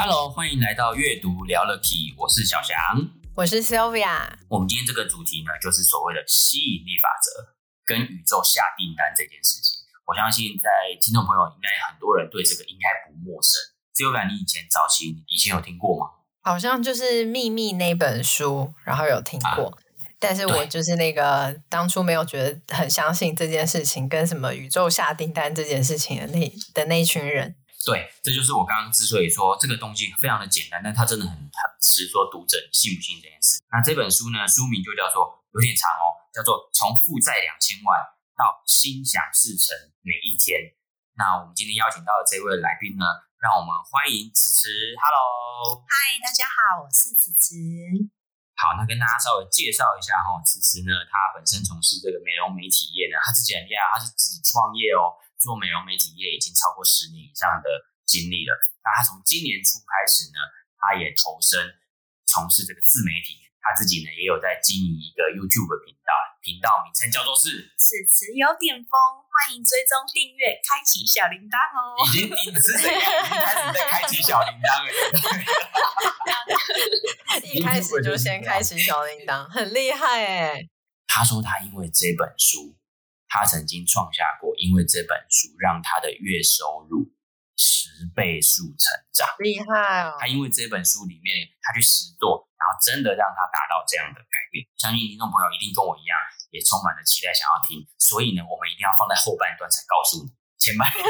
Hello，欢迎来到阅读聊了 Key，我是小翔，我是 Sylvia。我们今天这个主题呢，就是所谓的吸引力法则跟宇宙下订单这件事情。我相信在听众朋友应该很多人对这个应该不陌生。Sylvia，你以前早期以前有听过吗？好像就是《秘密》那本书，然后有听过，啊、但是我就是那个当初没有觉得很相信这件事情，跟什么宇宙下订单这件事情的那的那一群人。对，这就是我刚刚之所以说这个东西非常的简单，但它真的很很吃说读者信不信这件事。那这本书呢，书名就叫做有点长哦，叫做《从负债两千万到心想事成每一天》。那我们今天邀请到的这位来宾呢，让我们欢迎慈慈。Hello，嗨，大家好，我是慈慈。好，那跟大家稍微介绍一下哈，慈慈呢，他本身从事这个美容美体业呢，他自己很厉害，他是自己创业哦。做美容美体业已经超过十年以上的经历了。那他从今年初开始呢，他也投身从事这个自媒体。他自己呢也有在经营一个 YouTube 频道，频道名称叫做是“此词有点疯”，欢迎追踪订阅，开启小铃铛哦。已经你是谁？已经开始在开启小铃铛了。一开始就先开启小铃铛，很厉害哎。他说他因为这本书。他曾经创下过，因为这本书让他的月收入十倍数成长，厉害哦！他因为这本书里面，他去实做，然后真的让他达到这样的改变。相信听众朋友一定跟我一样，也充满了期待，想要听。所以呢，我们一定要放在后半段才告诉你，前半段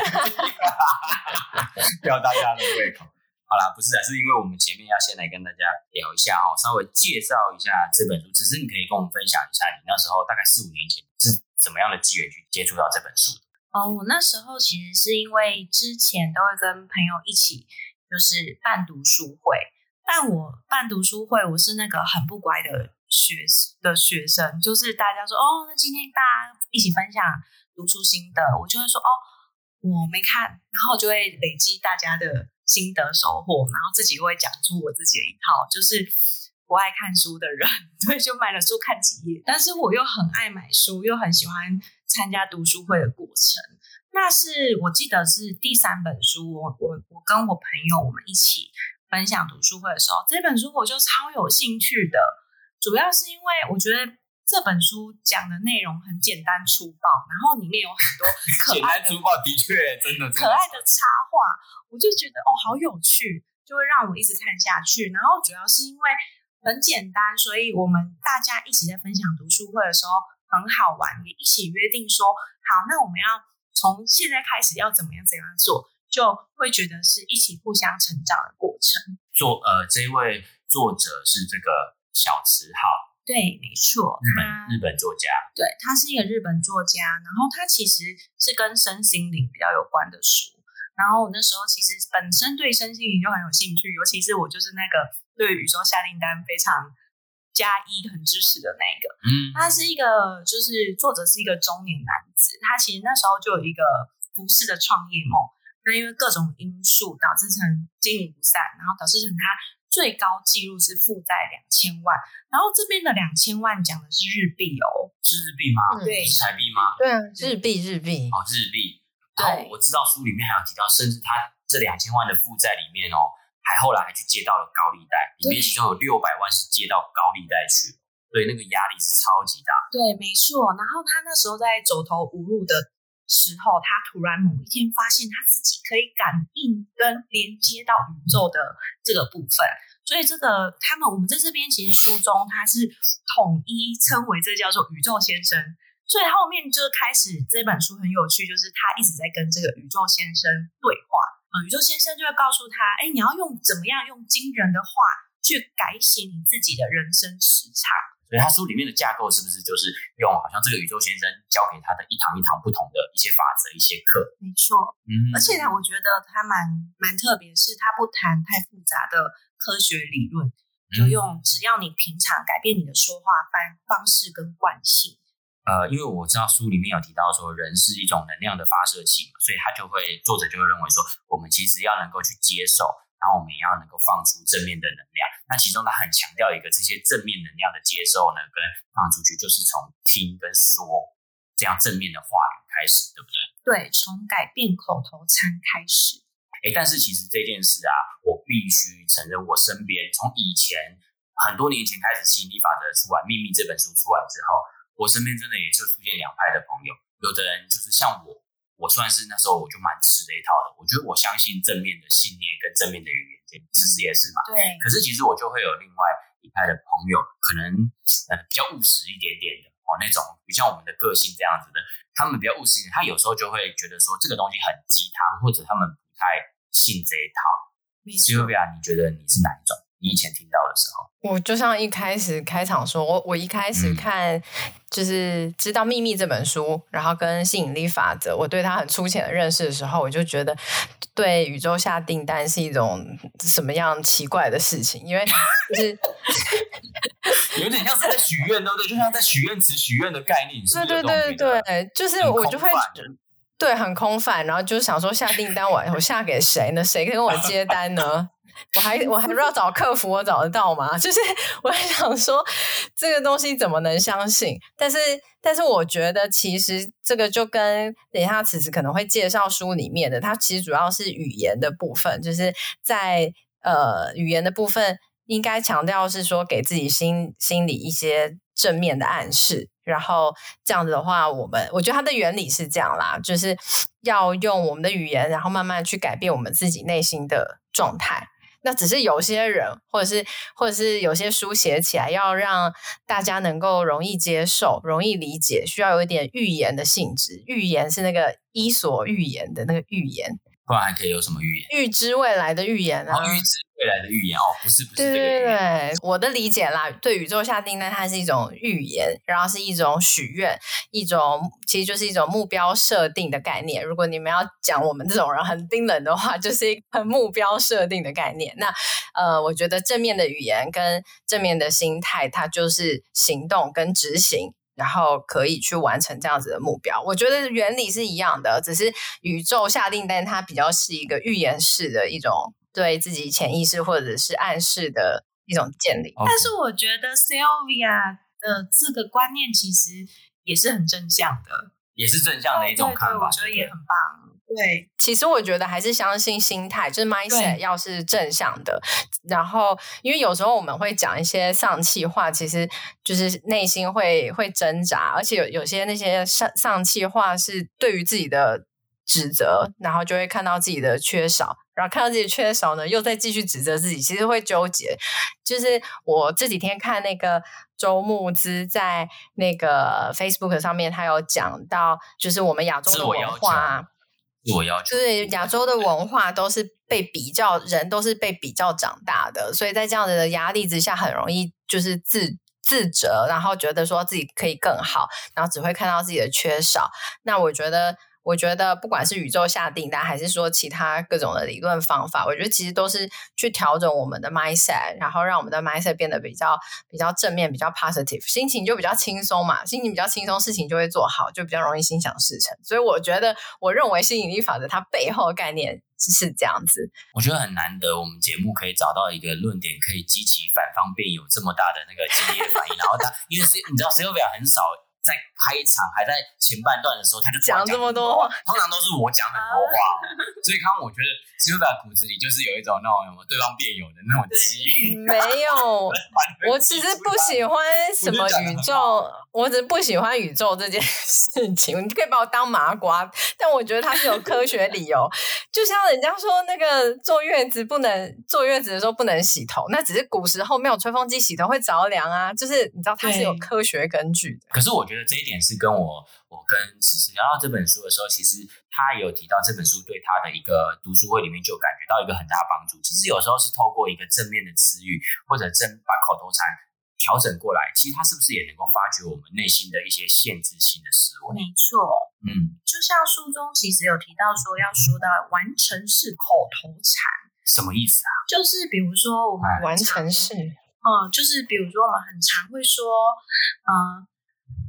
吊大家的胃口。好啦，不是啊，是因为我们前面要先来跟大家聊一下哈，稍微介绍一下这本书。只是你可以跟我们分享一下，你那时候大概四五年前是怎么样的机缘去接触到这本书？哦，我那时候其实是因为之前都会跟朋友一起就是办读书会，但我办读书会，我是那个很不乖的学的学生，就是大家说哦，那今天大家一起分享读书心得，我就会说哦，我没看，然后就会累积大家的。心得收获，然后自己会讲出我自己的一套，就是不爱看书的人，所以就买了书看几页。但是我又很爱买书，又很喜欢参加读书会的过程。那是我记得是第三本书，我我我跟我朋友我们一起分享读书会的时候，这本书我就超有兴趣的，主要是因为我觉得。这本书讲的内容很简单粗暴，然后里面有很多可爱的、简单粗暴的确真的可爱的插画，我就觉得哦好有趣，就会让我一直看下去。然后主要是因为很简单，所以我们大家一起在分享读书会的时候很好玩，也一起约定说好，那我们要从现在开始要怎么样怎样做，就会觉得是一起互相成长的过程。作呃，这一位作者是这个小池浩。对，没错，日本日本作家，对，他是一个日本作家，然后他其实是跟身心灵比较有关的书，然后我那时候其实本身对身心灵就很有兴趣，尤其是我就是那个对宇宙下订单非常加一很支持的那个，嗯，他是一个就是作者是一个中年男子，他其实那时候就有一个服饰的创业梦，那因为各种因素导致成经营不善，然后导致成他。最高纪录是负债两千万，然后这边的两千万讲的是日币哦，是日币吗？对，是台币吗？对啊，日币日币哦，日币。然后我知道书里面还有提到，甚至他这两千万的负债里面哦，还后来还去借到了高利贷，里面其中有六百万是借到高利贷去，所以那个压力是超级大。对，没错。然后他那时候在走投无路的时候，他突然某一天发现他自己可以感应跟连接到宇宙的这个部分，所以这个他们我们在这边其实书中他是统一称为这叫做宇宙先生，所以后面就开始这本书很有趣，就是他一直在跟这个宇宙先生对话，嗯，宇宙先生就会告诉他，哎，你要用怎么样用惊人的话去改写你自己的人生时长。所以他书里面的架构是不是就是用好像这个宇宙先生教给他的一堂一堂不同的一些法则、一些课？没错，嗯，而且呢，我觉得他蛮蛮特别，是他不谈太复杂的科学理论，就用只要你平常改变你的说话方方式跟惯性。呃，因为我知道书里面有提到说，人是一种能量的发射器嘛，所以他就会作者就会认为说，我们其实要能够去接受，然后我们也要能够放出正面的能量。那其中他很强调一个，这些正面能量的接受呢，跟放出去，就是从听跟说这样正面的话语开始，对不对？对，从改变口头禅开始。诶，但是其实这件事啊，我必须承认，我身边从以前很多年前开始，吸引力法则出来，《秘密》这本书出来之后。我身边真的也就出现两派的朋友，有的人就是像我，我算是那时候我就蛮吃这一套的。我觉得我相信正面的信念跟正面的语言，这其实也是嘛。对。可是其实我就会有另外一派的朋友，可能呃比较务实一点点的哦，那种比较我们的个性这样子的，他们比较务实一点，他有时候就会觉得说这个东西很鸡汤，或者他们不太信这一套。Sylvia，你觉得你是哪一种？你以前听到的时候，我就像一开始开场说，我我一开始看就是知道《秘密》这本书，然后跟吸引力法则，我对它很粗浅的认识的时候，我就觉得对宇宙下订单是一种什么样奇怪的事情，因为就是 有点像是在许愿，对不对？就像在许愿池许愿的概念，是是对对对对，就是我就会对很空泛，然后就想说下订单我我下给谁呢？谁跟我接单呢？我还我还不知道找客服，我找得到吗？就是我还想说，这个东西怎么能相信？但是但是我觉得，其实这个就跟等一下此时可能会介绍书里面的，它其实主要是语言的部分，就是在呃语言的部分，应该强调是说给自己心心里一些正面的暗示，然后这样子的话，我们我觉得它的原理是这样啦，就是要用我们的语言，然后慢慢去改变我们自己内心的状态。那只是有些人，或者是或者是有些书写起来，要让大家能够容易接受、容易理解，需要有一点预言的性质。预言是那个伊索寓言的那个预言。不然还可以有什么预言？预知未来的预言啊！预知未来的预言哦，不是不是这个。对对对，我的理解啦，对宇宙下订单，它是一种预言，然后是一种许愿，一种其实就是一种目标设定的概念。如果你们要讲我们这种人很冰冷的话，就是一个目标设定的概念。那呃，我觉得正面的语言跟正面的心态，它就是行动跟执行。然后可以去完成这样子的目标，我觉得原理是一样的，只是宇宙下订单，它比较是一个预言式的一种对自己潜意识或者是暗示的一种建立。但是我觉得 Sylvia 的这个观念其实也是很正向的，也是正向的一种看法，我觉得也很棒。对，其实我觉得还是相信心态，就是 mindset 要是正向的。然后，因为有时候我们会讲一些丧气话，其实就是内心会会挣扎，而且有有些那些丧丧气话是对于自己的指责，然后就会看到自己的缺少，然后看到自己的缺少呢，又再继续指责自己，其实会纠结。就是我这几天看那个周慕之在那个 Facebook 上面，他有讲到，就是我们亚洲的文化。我要求对亚洲的文化都是被比较，人都是被比较长大的，所以在这样子的压力之下，很容易就是自自责，然后觉得说自己可以更好，然后只会看到自己的缺少。那我觉得。我觉得不管是宇宙下订单，还是说其他各种的理论方法，我觉得其实都是去调整我们的 mindset，然后让我们的 mindset 变得比较比较正面，比较 positive，心情就比较轻松嘛。心情比较轻松，事情就会做好，就比较容易心想事成。所以我觉得，我认为吸引力法则它背后的概念是这样子。我觉得很难得，我们节目可以找到一个论点，可以激起反方辩友这么大的那个激烈反应。然后他，因为是你知道，Sylvia 很少。在开场还在前半段的时候，他就讲，这么多话，通常都是我讲很多话，所以刚刚我觉得 Sylvia 骨子里就是有一种那种什么对方辩友的那种基因。没有，我只是不喜欢什么宇宙，我只是不喜欢宇宙这件事情。你可以把我当麻瓜，但我觉得它是有科学理由。就像人家说那个坐月子不能坐月子的时候不能洗头，那只是古时候没有吹风机洗头会着凉啊。就是你知道它是有科学根据的。可是我觉得。这一点是跟我，我跟此时聊到这本书的时候，其实他也有提到这本书对他的一个读书会里面就感觉到一个很大帮助。其实有时候是透过一个正面的词语，或者正把口头禅调整过来，其实他是不是也能够发掘我们内心的一些限制性的思维？没错，嗯，就像书中其实有提到说，要说到完成式口头禅，什么意思啊？就是比如说我们完成式。哦，嗯，就是比如说我们很常会说，嗯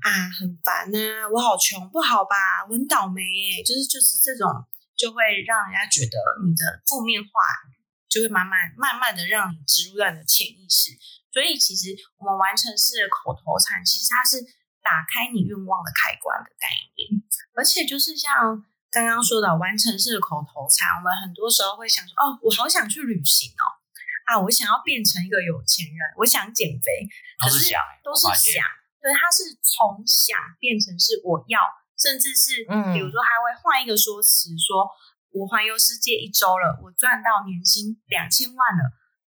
啊，很烦呐，我好穷，不好吧，我很倒霉耶，就是就是这种，就会让人家觉得你的负面话语就会慢慢慢慢的让你植入到你的潜意识。所以其实我们完成式的口头禅，其实它是打开你愿望的开关的概念，而且就是像刚刚说的完成式的口头禅，我们很多时候会想说，哦，我好想去旅行哦，啊，我想要变成一个有钱人，我想减肥，可是都是想。对，他是从想变成是我要，甚至是，比如说他会换一个说辞，说我环游世界一周了，我赚到年薪两千万了，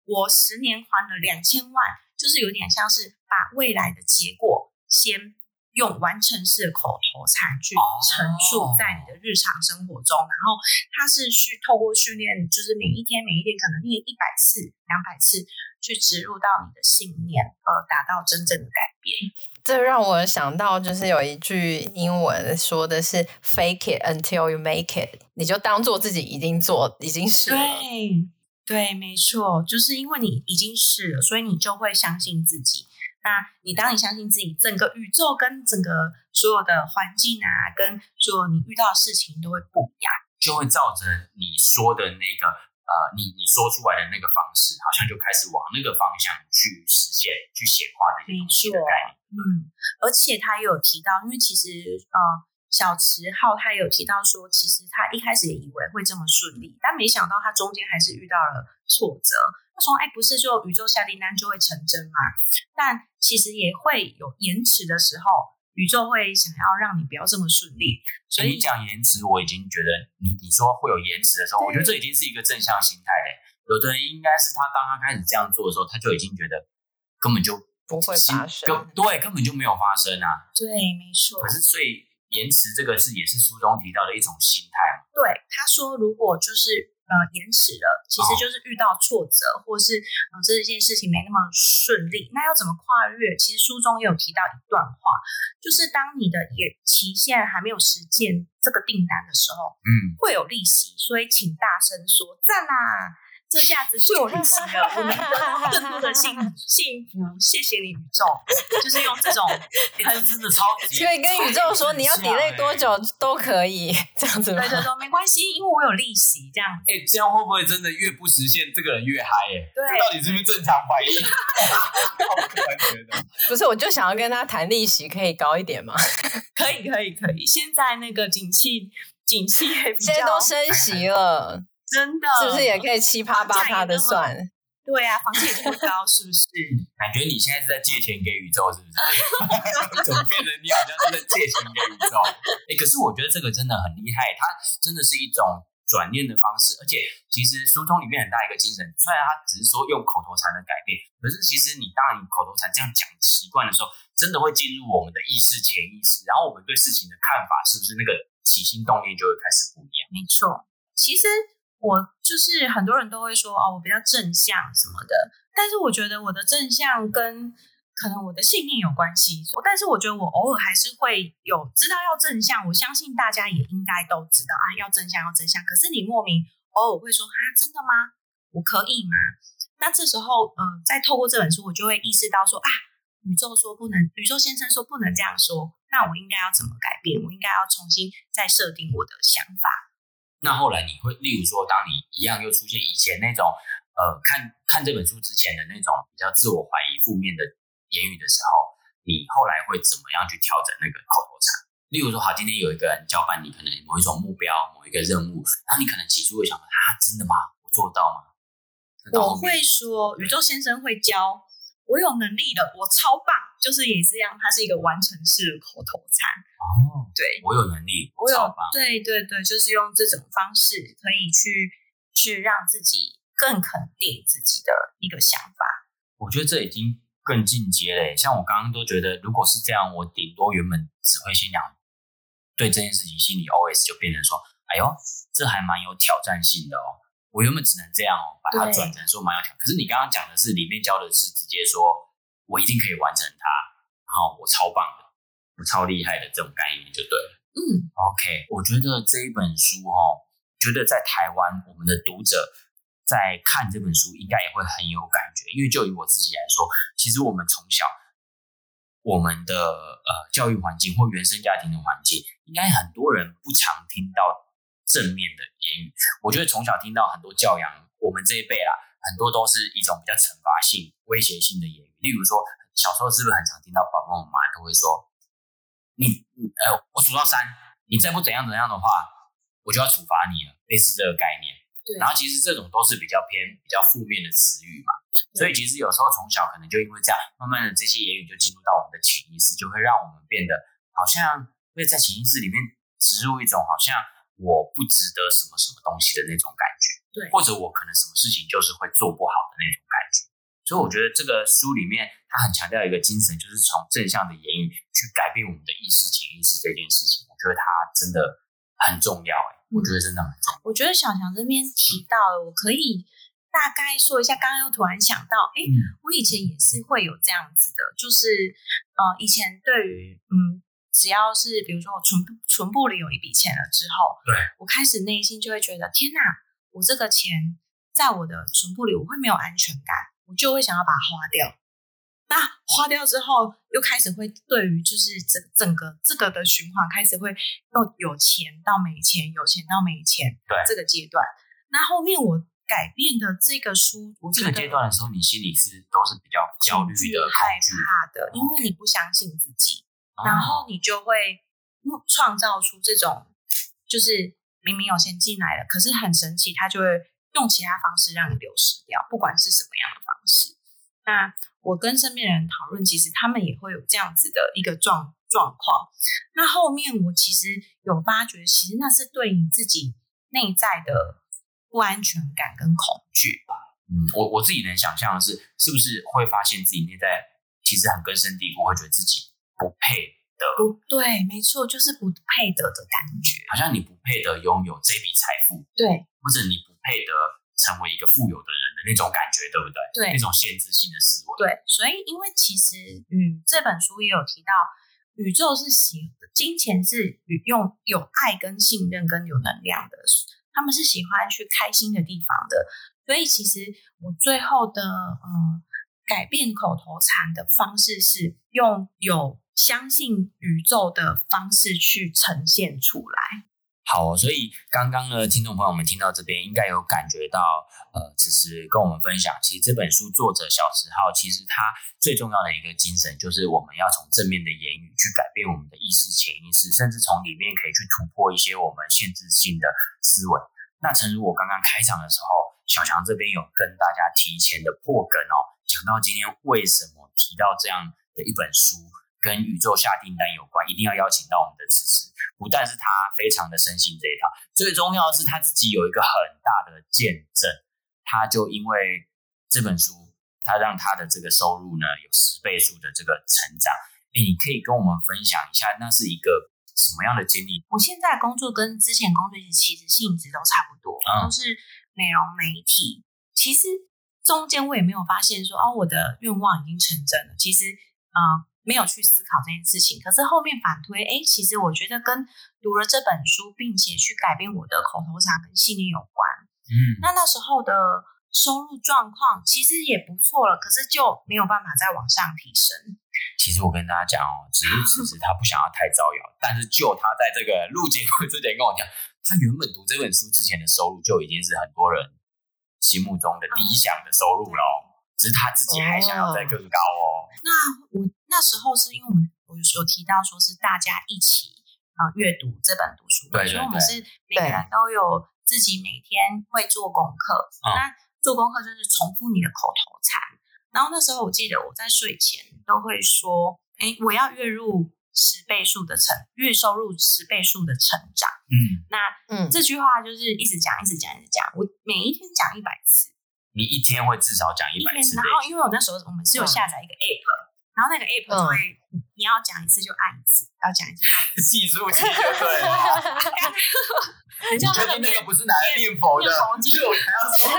我十年还了两千万，就是有点像是把未来的结果先。用完成式的口头禅去陈述在你的日常生活中，然后他是去透过训练，就是每一天每一天可能练一百次、两百次，去植入到你的信念，而达到真正的改变。这让我想到，就是有一句英文说的是 “fake it until you make it”，你就当做自己已经做，已经是了。对，对，没错，就是因为你已经是了，所以你就会相信自己。那你当你相信自己，整个宇宙跟整个所有的环境啊，跟所有你遇到的事情都会不一样，就会照着你说的那个呃，你你说出来的那个方式，好像就开始往那个方向去实现、去显化这些东西的概念。嗯，而且他也有提到，因为其实呃，小池浩他也有提到说，其实他一开始也以为会这么顺利，但没想到他中间还是遇到了挫折。他说：“哎，不是说宇宙下订单就会成真嘛？但其实也会有延迟的时候，宇宙会想要让你不要这么顺利。所以你讲延迟，我已经觉得你你说会有延迟的时候，我觉得这已经是一个正向心态嘞。有的人应该是他刚刚开始这样做的时候，他就已经觉得根本就不会发生，对，根本就没有发生啊。对，没错。可是所以延迟这个是也是书中提到的一种心态嘛？对，他说如果就是。”呃，延迟了，其实就是遇到挫折，哦、或是呃这件事情没那么顺利。那要怎么跨越？其实书中也有提到一段话，就是当你的也期限还没有实践这个订单的时候，嗯，会有利息，所以请大声说赞啦！这下子是有利息的，我们得 到更多的幸 幸福。谢谢你，宇宙，就是用这种，他是真的超级，可以跟宇宙说你要 delay 多久都可以，这样子吗？对对对，没关系，因为我有利息，这样。哎、欸，这样会不会真的越不实现，这个人越嗨？哎，对，这到底是不是正常反应？不是，我就想要跟他谈利息，可以高一点吗？可以，可以，可以。现在那个景气，景气也比较，现在都升息了。真的是不是也可以七趴八趴的算？对啊，房价也这么高，是不是？感觉你现在是在借钱给宇宙，是不是？怎么变成你好像是在借钱给宇宙？哎、欸，可是我觉得这个真的很厉害，它真的是一种转念的方式。而且，其实书中里面很大一个精神，虽然它只是说用口头禅的改变，可是其实你当你口头禅这样讲习惯的时候，真的会进入我们的意识、潜意识，然后我们对事情的看法，是不是那个起心动念就会开始不一样？没错，其实。我就是很多人都会说哦，我比较正向什么的，但是我觉得我的正向跟可能我的信念有关系。但是我觉得我偶尔还是会有知道要正向，我相信大家也应该都知道啊，要正向要正向。可是你莫名偶尔会说啊，真的吗？我可以吗？那这时候嗯、呃，再透过这本书，我就会意识到说啊，宇宙说不能，宇宙先生说不能这样说，那我应该要怎么改变？我应该要重新再设定我的想法。那后来你会，例如说，当你一样又出现以前那种，呃，看看这本书之前的那种比较自我怀疑、负面的言语的时候，你后来会怎么样去调整那个口头禅？例如说，好，今天有一个人交办你可能某一种目标、某一个任务，那你可能起初会想说，啊，真的吗？我做得到吗？我会说，宇宙先生会教。我有能力的，我超棒，就是也是一样，它是一个完成式的口头禅。哦，对，我有能力，我超棒。对对对，就是用这种方式可以去去让自己更肯定自己的一个想法。我觉得这已经更进阶嘞。像我刚刚都觉得，如果是这样，我顶多原本只会先讲对这件事情心里 OS 就变成说：“哎呦，这还蛮有挑战性的哦。”我原本只能这样哦，把它转成说蛮有挑战。可是你刚刚讲的是里面教的是直接说，我一定可以完成它，然后我超棒的，我超厉害的这种概念就对了。嗯，OK，我觉得这一本书哦，觉得在台湾我们的读者在看这本书应该也会很有感觉，因为就以我自己来说，其实我们从小我们的呃教育环境或原生家庭的环境，应该很多人不常听到正面的言语。我觉得从小听到很多教养，我们这一辈啊，很多都是一种比较惩罚性、威胁性的言语，例如说。小时候是不是很常听到爸爸妈妈都会说：“你，呃，我数到三，你再不怎样怎样的话，我就要处罚你了。”类似这个概念。对。然后其实这种都是比较偏比较负面的词语嘛。所以其实有时候从小可能就因为这样，慢慢的这些言语就进入到我们的潜意识，就会让我们变得好像会在潜意识里面植入一种好像我不值得什么什么东西的那种感觉。对。或者我可能什么事情就是会做不好的那种感觉。所以我觉得这个书里面，他很强调一个精神，就是从正向的言语去改变我们的意识、潜意识这件事情。我觉得它真的很重要，哎，我觉得真的很重要。我觉得小强这边提到了，我可以大概说一下。刚刚又突然想到，哎，我以前也是会有这样子的，就是呃，以前对于嗯，只要是比如说我存存部里有一笔钱了之后，对，我开始内心就会觉得，天哪，我这个钱在我的存部里，我会没有安全感。我就会想要把它花掉，那花掉之后，又开始会对于就是整整个这个的循环开始会又有钱到没钱，有钱到没钱，对这个阶段。那后面我改变的这个书，我这个阶段的时候，你心里是都是比较焦虑的、害怕的，因为你不相信自己，然后你就会创造出这种，就是明明有钱进来了，可是很神奇，它就会。用其他方式让你流失掉，不管是什么样的方式。那我跟身边的人讨论，其实他们也会有这样子的一个状状况。那后面我其实有发觉，其实那是对你自己内在的不安全感跟恐惧吧。嗯，我我自己能想象的是，是不是会发现自己内在其实很根深蒂固，会觉得自己不配的。不对，没错，就是不配得的感觉，好像你不配得拥有这笔财富，对，或者你不。配得成为一个富有的人的那种感觉，对不对？对，那种限制性的思维。对，所以因为其实，嗯，这本书也有提到，宇宙是喜，金钱是用有爱跟信任跟有能量的，他们是喜欢去开心的地方的。所以其实我最后的嗯改变口头禅的方式是用有相信宇宙的方式去呈现出来。好，所以刚刚呢，听众朋友们听到这边，应该有感觉到，呃，只是跟我们分享，其实这本书作者小池浩，其实他最重要的一个精神，就是我们要从正面的言语去改变我们的意识、潜意识，甚至从里面可以去突破一些我们限制性的思维。那诚如我刚刚开场的时候，小强这边有跟大家提前的破梗哦，讲到今天为什么提到这样的一本书。跟宇宙下订单有关，一定要邀请到我们的此时。不但是他非常的深信这一套，最重要的是他自己有一个很大的见证。他就因为这本书，他让他的这个收入呢有十倍数的这个成长。哎，你可以跟我们分享一下，那是一个什么样的经历？我现在工作跟之前工作其实性质都差不多，嗯、都是美容媒体。其实中间我也没有发现说，哦，我的愿望已经成真了。其实，啊、呃。没有去思考这件事情，可是后面反推，哎，其实我觉得跟读了这本书，并且去改变我的口头禅跟信念有关。嗯，那那时候的收入状况其实也不错了，可是就没有办法再往上提升。其实我跟大家讲哦，只是只是他不想要太招摇，但是就他在这个录节目之前跟我讲，他原本读这本书之前的收入就已经是很多人心目中的理想的收入了，嗯，只是他自己还想要再更高哦。那我。那时候是因为我们我有有提到说是大家一起啊阅读这本读书会，所以我们是每个人都有自己每天会做功课。那做功课就是重复你的口头禅。然后那时候我记得我在睡前都会说：“哎，我要月入十倍数的成，月收入十倍数的成长。”嗯，那嗯这句话就是一直讲，一直讲，一直讲。我每一天讲一百次。你一天会至少讲一百次。然后因为我那时候我们是有下载一个 app。然后那个 app 就会，嗯、你要讲一次就按一次，要讲一次就按一次。计数器就对了。你确定那个不是拿来念佛的？所以我才要说，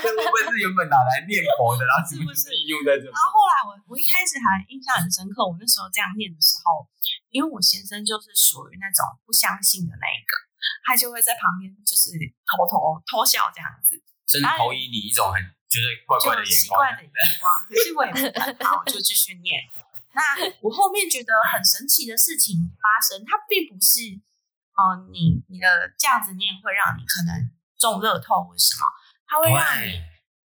这会不会是原本拿来念佛的？然后是不是应用在这里？然后后来我我一开始还印象很深刻，我那时候这样念的时候，因为我先生就是属于那种不相信的那一个，他就会在旁边就是偷偷偷笑这样子。甚至投以你一种很觉得怪怪的眼光，奇怪的眼光。可是我也不管它，我就继续念。那我后面觉得很神奇的事情发生，它并不是哦、呃，你你的这样子念会让你可能中乐透或什么，它会让你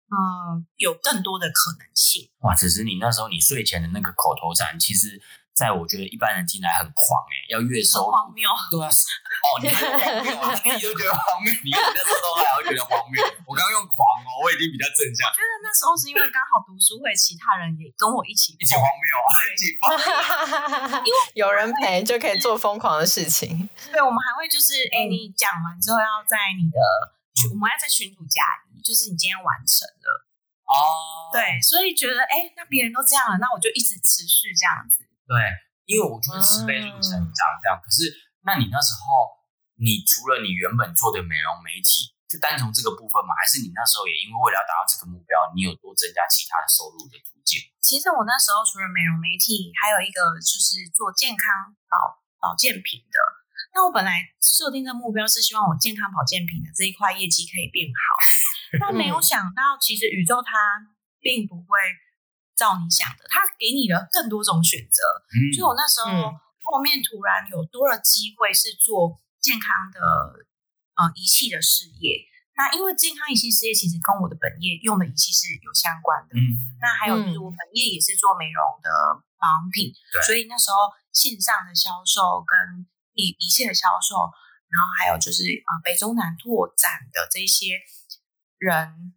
嗯、呃、有更多的可能性。哇！只是你那时候你睡前的那个口头禅，其实。在我觉得一般人听来很狂哎、欸，要月收荒谬，对啊，哦，你觉得荒谬啊？你都觉得荒谬，你用那时候还会觉得荒谬。我刚刚用狂哦，我已经比较正向。我觉得那时候是因为刚好读书会，其他人也跟我一起一起荒谬啊，一起疯，因为有人陪就可以做疯狂的事情。对，我们还会就是，哎、欸，你讲完之后要在你的群，我们要在群主加一，就是你今天完成了哦。对，所以觉得哎、欸，那别人都这样了，那我就一直持续这样子。对，因为我觉得十倍速成长这样。嗯、可是，那你那时候，你除了你原本做的美容媒体，就单从这个部分嘛？还是你那时候也因为为了要达到这个目标，你有多增加其他的收入的途径？其实我那时候除了美容媒体，还有一个就是做健康保保健品的。那我本来设定的目标是希望我健康保健品的这一块业绩可以变好，但没有想到，其实宇宙它并不会。照你想的，他给你了更多种选择，嗯、所以我那时候、嗯、后面突然有多了机会是做健康的呃仪器的事业。那因为健康仪器事业其实跟我的本业用的仪器是有相关的。嗯，那还有就是我本业也是做美容的保养品，嗯、所以那时候线上的销售跟仪仪器的销售，然后还有就是呃北中南拓展的这些人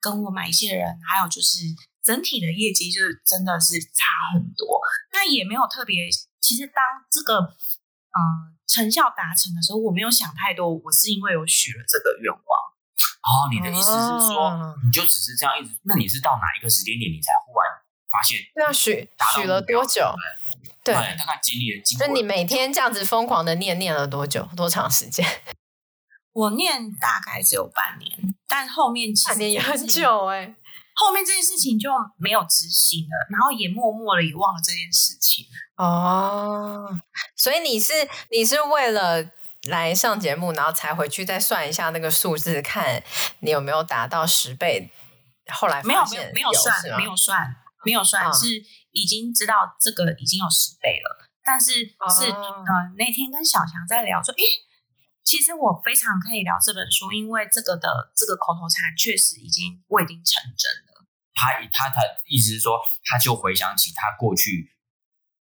跟我买仪器的人，还有就是。整体的业绩就是真的是差很多，那也没有特别。其实当这个嗯、呃、成效达成的时候，我没有想太多。我是因为我许了这个愿望。哦，你的意思是说，哦、你就只是这样一直？那你是到哪一个时间点，你才忽然发现？对啊，许许了多久？对，对，大概经历了经过。就你每天这样子疯狂的念念了多久？多长时间？我念大概只有半年，但后面其实半年也很久哎、欸。后面这件事情就没有执行了，然后也默默的也忘了这件事情哦。所以你是你是为了来上节目，然后才回去再算一下那个数字，看你有没有达到十倍。后来没有没有没有算没有算没有算，是已经知道这个已经有十倍了，但是是、哦、呃那天跟小强在聊说，诶其实我非常可以聊这本书，因为这个的这个口头禅确实已经我已经成真了。他他他意思是说，他就回想起他过去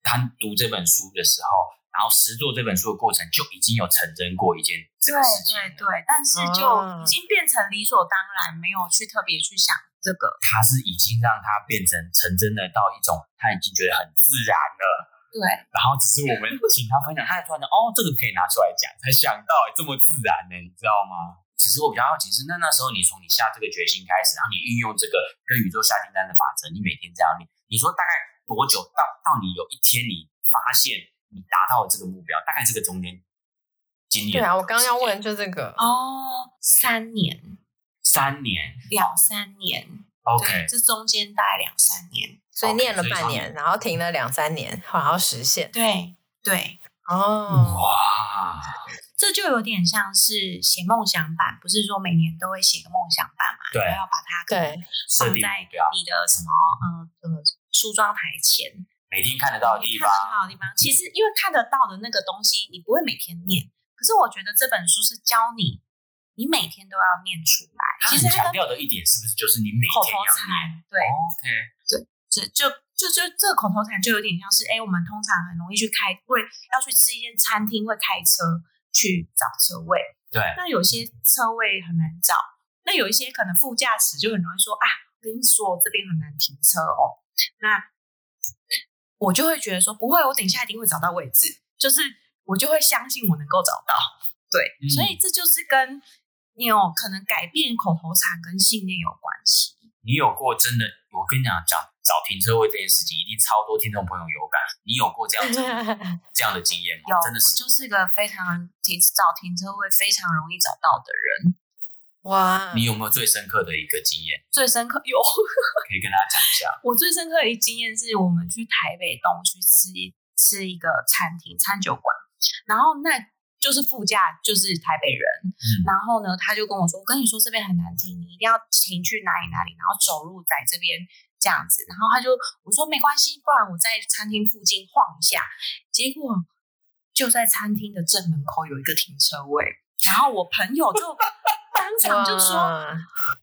他读这本书的时候，然后实做这本书的过程，就已经有成真过一件这个事情。对对对，但是就已经变成理所当然，没有去特别去想这个。他是已经让他变成成真的到一种，他已经觉得很自然了。对，然后只是我们请他分享，他还突然哦，这个可以拿出来讲，才想到这么自然呢，你知道吗？只是我比较好奇是，那那时候你从你下这个决心开始，然后你运用这个跟宇宙下订单的法则，你每天这样念，你说大概多久到到你有一天你发现你达到了这个目标，大概这个中间经历？对啊，我刚刚要问就这个哦，三年，三年，两三年，OK，这中间大概两三年。所以念了半年，然后停了两三年，然后实现。对对哦，哇，这就有点像是写梦想版，不是说每年都会写个梦想版嘛？对，要把它对放在你的什么呃呃梳妆台前，每天看得到的地方。看得到的地方，其实因为看得到的那个东西，你不会每天念。可是我觉得这本书是教你，你每天都要念出来。其实强调的一点是不是就是你每天要念？对，OK，对。这就就就这个口头禅就有点像是，哎，我们通常很容易去开，会要去吃一间餐厅，会开车去找车位。对，那有些车位很难找，那有一些可能副驾驶就很容易说，啊，我跟你说这边很难停车哦。那我就会觉得说，不会，我等一下一定会找到位置，就是我就会相信我能够找到。对，嗯、所以这就是跟你有可能改变口头禅跟信念有关系。你有过真的？我跟你讲讲。找停车位这件事情，一定超多听众朋友有感。你有过这样子 这样的经验吗？有，真的是，我就是个非常停找停车位非常容易找到的人。哇，你有没有最深刻的一个经验？最深刻有，可以跟大家讲一下。我最深刻的一个经验是我们去台北东区吃吃一个餐厅餐酒馆，然后那就是副驾就是台北人，嗯、然后呢，他就跟我说：“我跟你说这边很难停，你一定要停去哪里哪里，然后走路在这边这样子。”然后他就我说：“没关系，不然我在餐厅附近晃一下。”结果就在餐厅的正门口有一个停车位，然后我朋友就 当场就说：“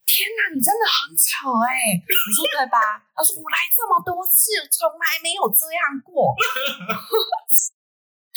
天哪，你真的很丑哎、欸！”我说：“对吧？”他说：“我来这么多次，从来没有这样过。”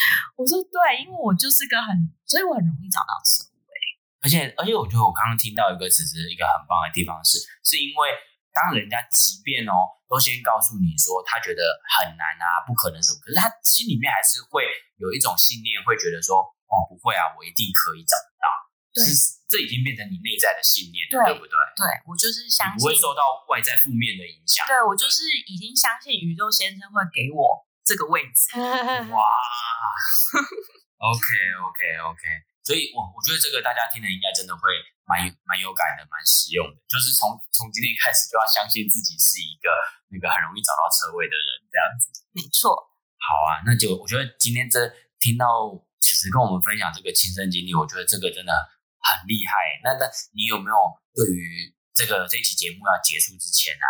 我说对，因为我就是个很，所以我很容易找到车位。而且，而且，我觉得我刚刚听到一个词是一个很棒的地方是，是因为当人家即便哦，都先告诉你说他觉得很难啊，不可能什么，可是他心里面还是会有一种信念，会觉得说哦，不会啊，我一定可以找得到。对，是这已经变成你内在的信念对不对？对，我就是相信，不会受到外在负面的影响。对，我就是已经相信宇宙先生会给我。这个位置，哇，OK OK OK，所以我我觉得这个大家听了应该真的会蛮蛮有感的，蛮实用的。就是从从今天开始就要相信自己是一个那个很容易找到车位的人，这样子。没错。好啊，那就我觉得今天这听到此时跟我们分享这个亲身经历，我觉得这个真的很厉害。那那你有没有对于这个这期节目要结束之前啊，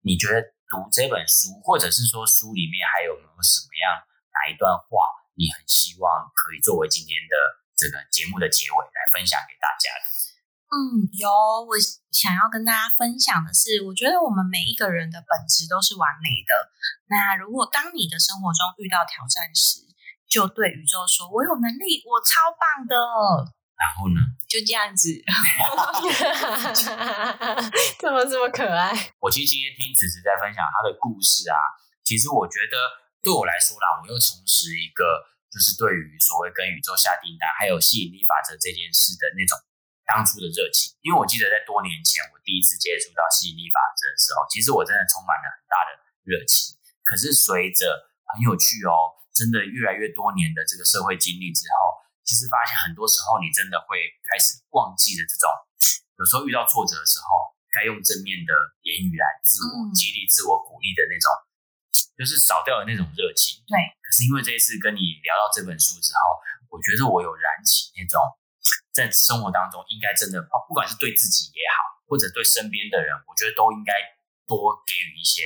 你觉得？读这本书，或者是说书里面还有没有什么样哪一段话，你很希望可以作为今天的这个节目的结尾来分享给大家的？嗯，有，我想要跟大家分享的是，我觉得我们每一个人的本质都是完美的。那如果当你的生活中遇到挑战时，就对宇宙说：“我有能力，我超棒的。”然后呢？就这样子，怎么这么可爱？我其实今天听子子在分享他的故事啊，其实我觉得对我来说啦，我又重拾一个就是对于所谓跟宇宙下订单还有吸引力法则这件事的那种当初的热情。因为我记得在多年前我第一次接触到吸引力法则的时候，其实我真的充满了很大的热情。可是随着很有趣哦，真的越来越多年的这个社会经历之后。其实发现很多时候，你真的会开始忘记了这种，有时候遇到挫折的时候，该用正面的言语来自我激励、自我鼓励的那种，就是少掉了那种热情。对。可是因为这一次跟你聊到这本书之后，我觉得我有燃起那种，在生活当中应该真的，不管是对自己也好，或者对身边的人，我觉得都应该多给予一些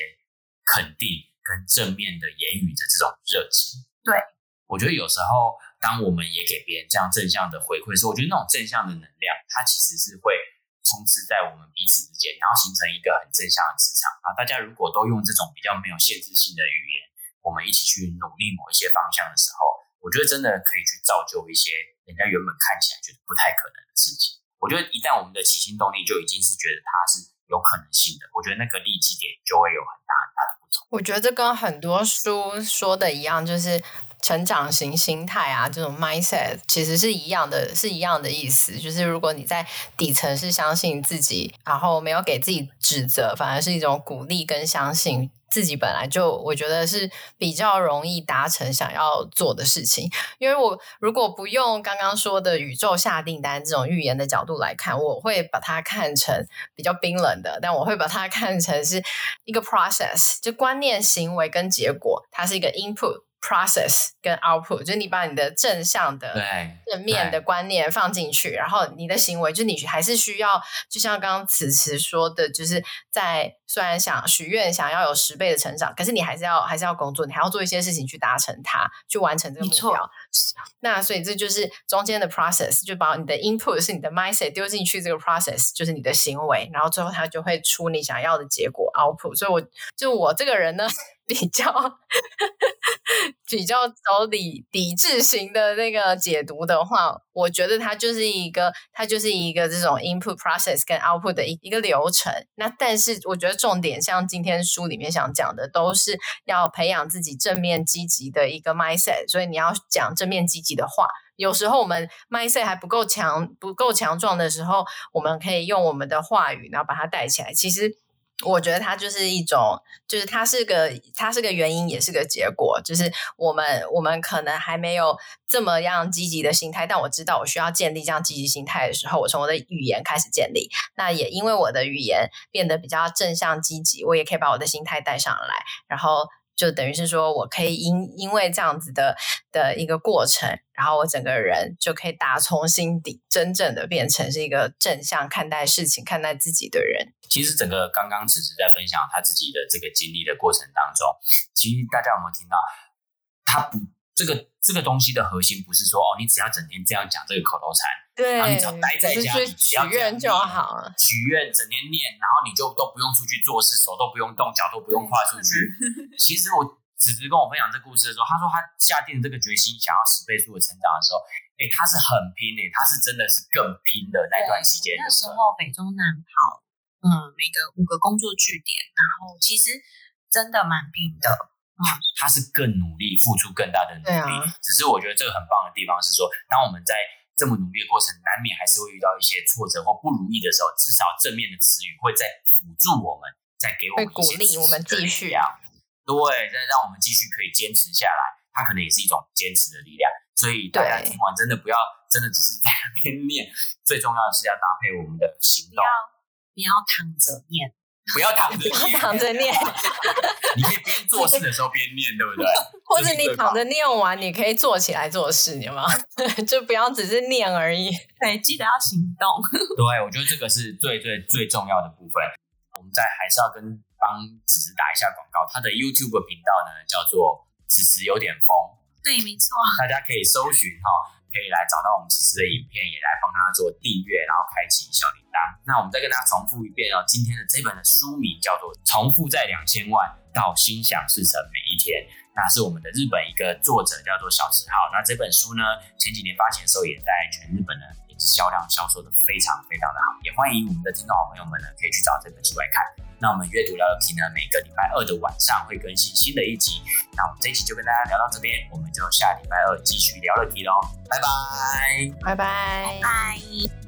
肯定跟正面的言语的这种热情。对。我觉得有时候。当我们也给别人这样正向的回馈的时候，我觉得那种正向的能量，它其实是会充斥在我们彼此之间，然后形成一个很正向的磁场啊！大家如果都用这种比较没有限制性的语言，我们一起去努力某一些方向的时候，我觉得真的可以去造就一些人家原本看起来觉得不太可能的事情。我觉得一旦我们的起心动念就已经是觉得它是有可能性的，我觉得那个立基点就会有很大很大。我觉得这跟很多书说的一样，就是。成长型心态啊，这种 mindset 其实是一样的，是一样的意思。就是如果你在底层是相信自己，然后没有给自己指责，反而是一种鼓励跟相信自己本来就，我觉得是比较容易达成想要做的事情。因为我如果不用刚刚说的宇宙下订单这种预言的角度来看，我会把它看成比较冰冷的，但我会把它 看成是一个 process，就观念、行为跟结果，它是一个 input。Process 跟 output，就是你把你的正向的、正面的观念放进去，然后你的行为，就你还是需要，就像刚刚此时说的，就是在虽然想许愿想要有十倍的成长，可是你还是要还是要工作，你还要做一些事情去达成它，去完成这个目标。那所以这就是中间的 process，就把你的 input 是你的 mindset 丢进去，这个 process 就是你的行为，然后最后它就会出你想要的结果 output。所以我就我这个人呢。比较比较走理理智型的那个解读的话，我觉得它就是一个，它就是一个这种 input process 跟 output 的一一个流程。那但是我觉得重点，像今天书里面想讲的，都是要培养自己正面积极的一个 mindset。所以你要讲正面积极的话，有时候我们 mindset 还不够强、不够强壮的时候，我们可以用我们的话语，然后把它带起来。其实。我觉得它就是一种，就是它是个，它是个原因，也是个结果。就是我们，我们可能还没有这么样积极的心态，但我知道我需要建立这样积极心态的时候，我从我的语言开始建立。那也因为我的语言变得比较正向积极，我也可以把我的心态带上来，然后就等于是说我可以因因为这样子的的一个过程，然后我整个人就可以打从心底真正的变成是一个正向看待事情、看待自己的人。其实整个刚刚此时在分享他自己的这个经历的过程当中，其实大家有没有听到？他不，这个这个东西的核心不是说哦，你只要整天这样讲这个口头禅，对，然后你只要待在家里，许愿就好了，许愿整天念，然后你就都不用出去做事，手都不用动，脚都不用跨出去。其实我此时跟我分享这故事的时候，他说他下定这个决心，想要十倍速的成长的时候，哎，他是很拼诶，他是真的是更拼的那段时间。那时候北中南跑，嗯，每个五个工作据点，然后其实真的蛮拼的。他他是更努力，付出更大的努力。啊、只是我觉得这个很棒的地方是说，当我们在这么努力的过程，难免还是会遇到一些挫折或不如意的时候，至少正面的词语会在辅助我们，再给我们鼓励，我们继续啊。对，再让我们继续可以坚持下来，它可能也是一种坚持的力量。所以大家听完真的不要，真的只是在那边念，最重要的是要搭配我们的行动，不要不要躺着念。不要躺着，不要躺着念。你可以边做事的时候边念，对不对？或者你躺着念完，你可以坐起来做事，有吗？就不要只是念而已。对，记得要行动。对，我觉得这个是最最最重要的部分。我们在还是要跟帮此时打一下广告，他的 YouTube 频道呢叫做“此时有点疯”。对，没错。大家可以搜寻哈。可以来找到我们此时的影片，也来帮他做订阅，然后开启小铃铛。那我们再跟大家重复一遍哦，今天的这本的书名叫做《重复在两千万到心想事成每一天》，那是我们的日本一个作者叫做小池浩。那这本书呢，前几年发行的时候，也在全日本呢也是销量销售的非常非常的好。也欢迎我们的听众好朋友们呢，可以去找这本书来看。那我们阅读聊聊 King 呢，每个礼拜二的晚上会更新新的一集。那我们这一期就跟大家聊到这边，我们就下礼拜二继续聊聊 King 喽，拜拜，拜拜，拜拜。